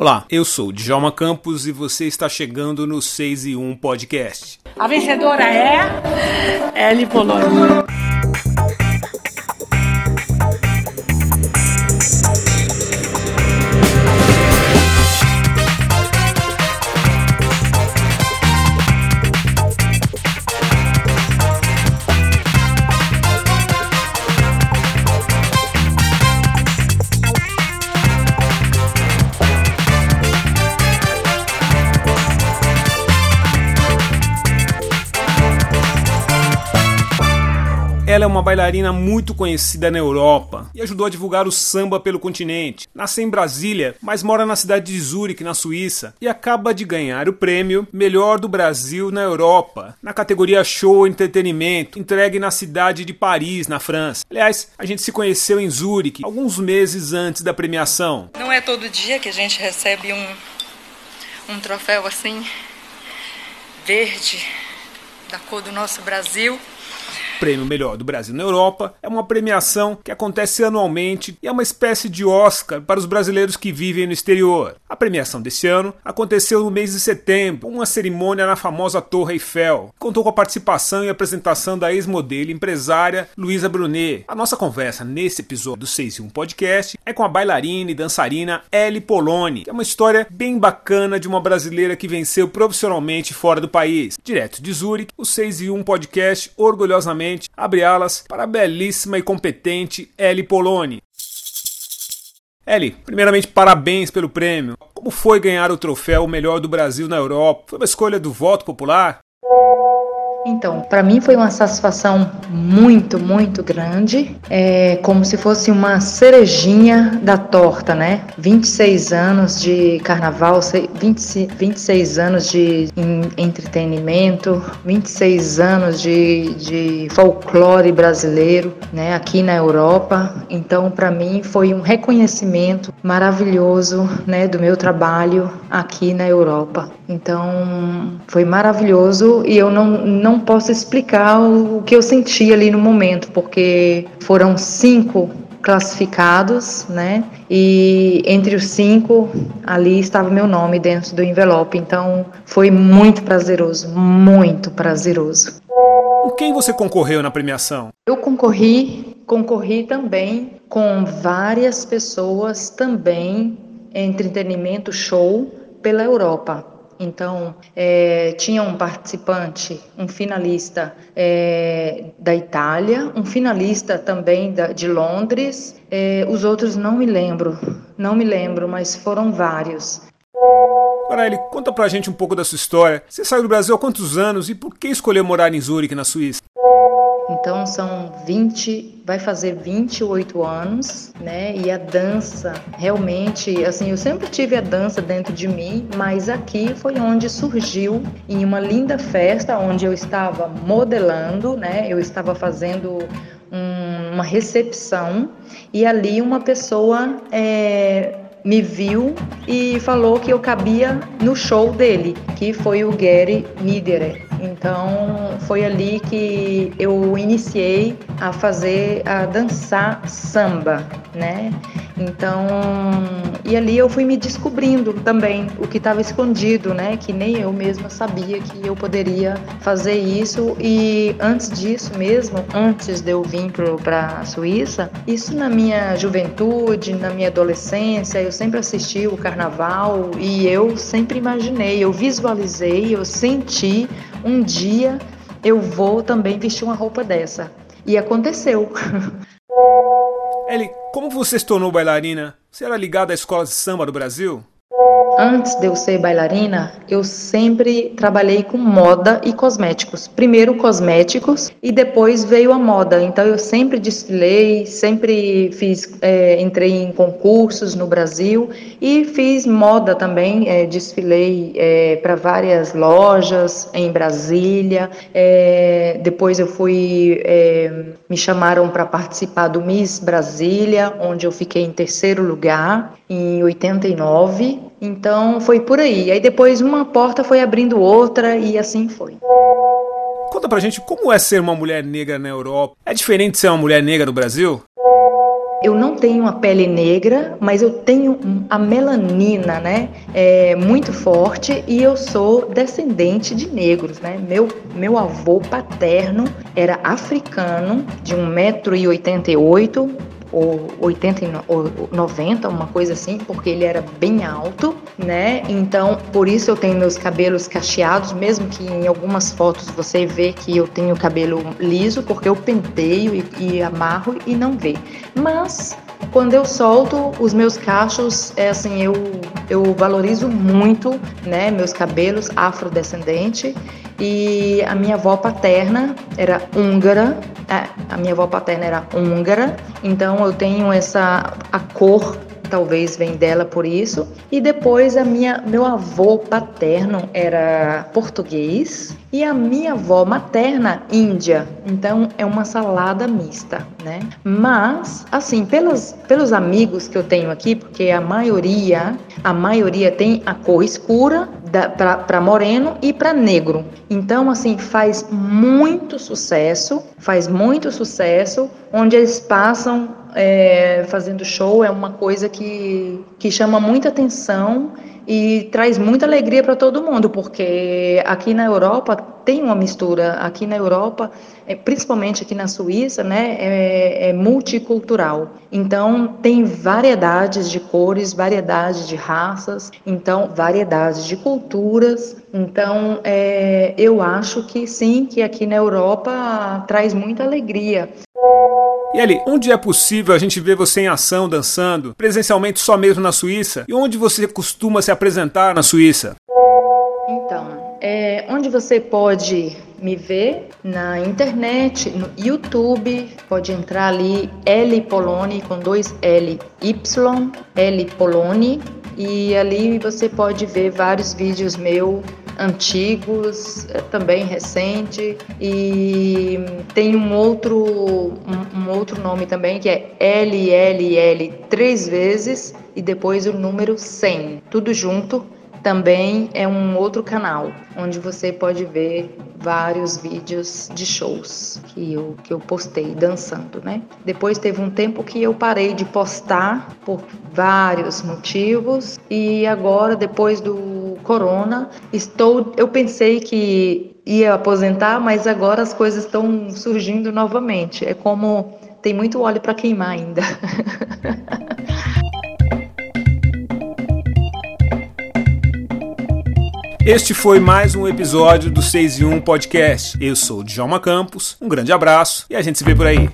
Olá, eu sou Djalma Campos e você está chegando no 6 e 1 Podcast. A vencedora é Ellie Polônia. Ela é uma bailarina muito conhecida na Europa e ajudou a divulgar o samba pelo continente. Nasceu em Brasília, mas mora na cidade de Zurique, na Suíça, e acaba de ganhar o prêmio Melhor do Brasil na Europa, na categoria Show Entretenimento, entregue na cidade de Paris, na França. Aliás, a gente se conheceu em Zurique alguns meses antes da premiação. Não é todo dia que a gente recebe um, um troféu assim, verde, da cor do nosso Brasil. Prêmio Melhor do Brasil na Europa é uma premiação que acontece anualmente e é uma espécie de Oscar para os brasileiros que vivem no exterior. A premiação desse ano aconteceu no mês de setembro, uma cerimônia na famosa Torre Eiffel. Contou com a participação e apresentação da ex-modelo empresária Luísa Brunet. A nossa conversa nesse episódio do 6 e 1 Podcast é com a bailarina e dançarina Ellie Poloni, que é uma história bem bacana de uma brasileira que venceu profissionalmente fora do país. Direto de Zurich, o 6 e 1 Podcast orgulhosamente abre alas para a belíssima e competente Ellie Poloni. Ellie, primeiramente parabéns pelo prêmio. Como foi ganhar o troféu Melhor do Brasil na Europa? Foi uma escolha do voto popular? Então, para mim foi uma satisfação muito, muito grande, é como se fosse uma cerejinha da torta, né? 26 anos de carnaval, 20, 26 anos de entretenimento, 26 anos de, de folclore brasileiro, né? Aqui na Europa. Então, para mim foi um reconhecimento maravilhoso, né? Do meu trabalho aqui na Europa. Então, foi maravilhoso e eu não, não não posso explicar o, que eu senti ali no momento, porque foram cinco classificados, né? E entre os cinco ali estava meu nome dentro do envelope. Então foi muito prazeroso, muito prazeroso. Com quem você concorreu na premiação? Eu concorri, concorri também com várias pessoas também entretenimento show pela Europa. Então, é, tinha um participante, um finalista é, da Itália, um finalista também da, de Londres, é, os outros não me lembro, não me lembro, mas foram vários. Agora, ele conta pra gente um pouco da sua história. Você saiu do Brasil há quantos anos e por que escolheu morar em Zurique, na Suíça? Então são 20, vai fazer 28 anos, né? E a dança, realmente, assim, eu sempre tive a dança dentro de mim, mas aqui foi onde surgiu em uma linda festa onde eu estava modelando, né? Eu estava fazendo um, uma recepção e ali uma pessoa é, me viu e falou que eu cabia no show dele, que foi o Gary Niederer. Então foi ali que eu iniciei a fazer, a dançar samba, né? Então, e ali eu fui me descobrindo também o que estava escondido, né? Que nem eu mesma sabia que eu poderia fazer isso. E antes disso mesmo, antes de eu vir para a Suíça, isso na minha juventude, na minha adolescência, eu sempre assisti o carnaval e eu sempre imaginei, eu visualizei, eu senti um dia eu vou também vestir uma roupa dessa. E aconteceu. Ellie, como você se tornou bailarina? Você era ligada à escola de samba do Brasil? Antes de eu ser bailarina, eu sempre trabalhei com moda e cosméticos. Primeiro cosméticos e depois veio a moda. Então eu sempre desfilei, sempre fiz, é, entrei em concursos no Brasil e fiz moda também. É, desfilei é, para várias lojas em Brasília. É, depois eu fui, é, me chamaram para participar do Miss Brasília, onde eu fiquei em terceiro lugar em 89. Então foi por aí. Aí depois uma porta foi abrindo outra e assim foi. Conta pra gente como é ser uma mulher negra na Europa. É diferente de ser uma mulher negra no Brasil? Eu não tenho a pele negra, mas eu tenho a melanina, né? É, muito forte e eu sou descendente de negros, né? Meu, meu avô paterno era africano, de 1,88m, ou 80 ou 90, uma coisa assim, porque ele era bem alto, né? Então, por isso eu tenho meus cabelos cacheados, mesmo que em algumas fotos você vê que eu tenho cabelo liso, porque eu penteio e, e amarro e não vê. Mas quando eu solto os meus cachos, é assim, eu, eu valorizo muito, né, meus cabelos afrodescendente. E a minha avó paterna era húngara, é, a minha avó paterna era húngara, então eu tenho essa a cor talvez vem dela por isso. E depois a minha meu avô paterno era português e a minha avó materna índia. Então é uma salada mista, né? Mas assim, pelos pelos amigos que eu tenho aqui, porque a maioria, a maioria tem a cor escura para moreno e para negro. Então, assim, faz muito sucesso, faz muito sucesso, onde eles passam é, fazendo show, é uma coisa que, que chama muita atenção e traz muita alegria para todo mundo, porque aqui na Europa tem uma mistura. Aqui na Europa, é, principalmente aqui na Suíça, né, é, é multicultural. Então tem variedades de cores, variedades de raças, então variedades de culturas. Então é, eu acho que sim, que aqui na Europa traz muita alegria. E ali, onde é possível a gente ver você em ação dançando, presencialmente só mesmo na Suíça? E onde você costuma se apresentar na Suíça? Então, é, onde você pode me ver na internet, no YouTube, pode entrar ali L Poloni com dois L Y, L Poloni, e ali você pode ver vários vídeos meus antigos, é, também recente, e tem um outro, um, um outro nome também que é LLL três vezes e depois o número 100, tudo junto também é um outro canal onde você pode ver vários vídeos de shows que eu, que eu postei dançando, né? Depois teve um tempo que eu parei de postar por vários motivos e agora depois do corona estou eu pensei que ia aposentar, mas agora as coisas estão surgindo novamente. É como tem muito óleo para queimar ainda. Este foi mais um episódio do 6 e 1 Podcast. Eu sou o Djalma Campos, um grande abraço e a gente se vê por aí.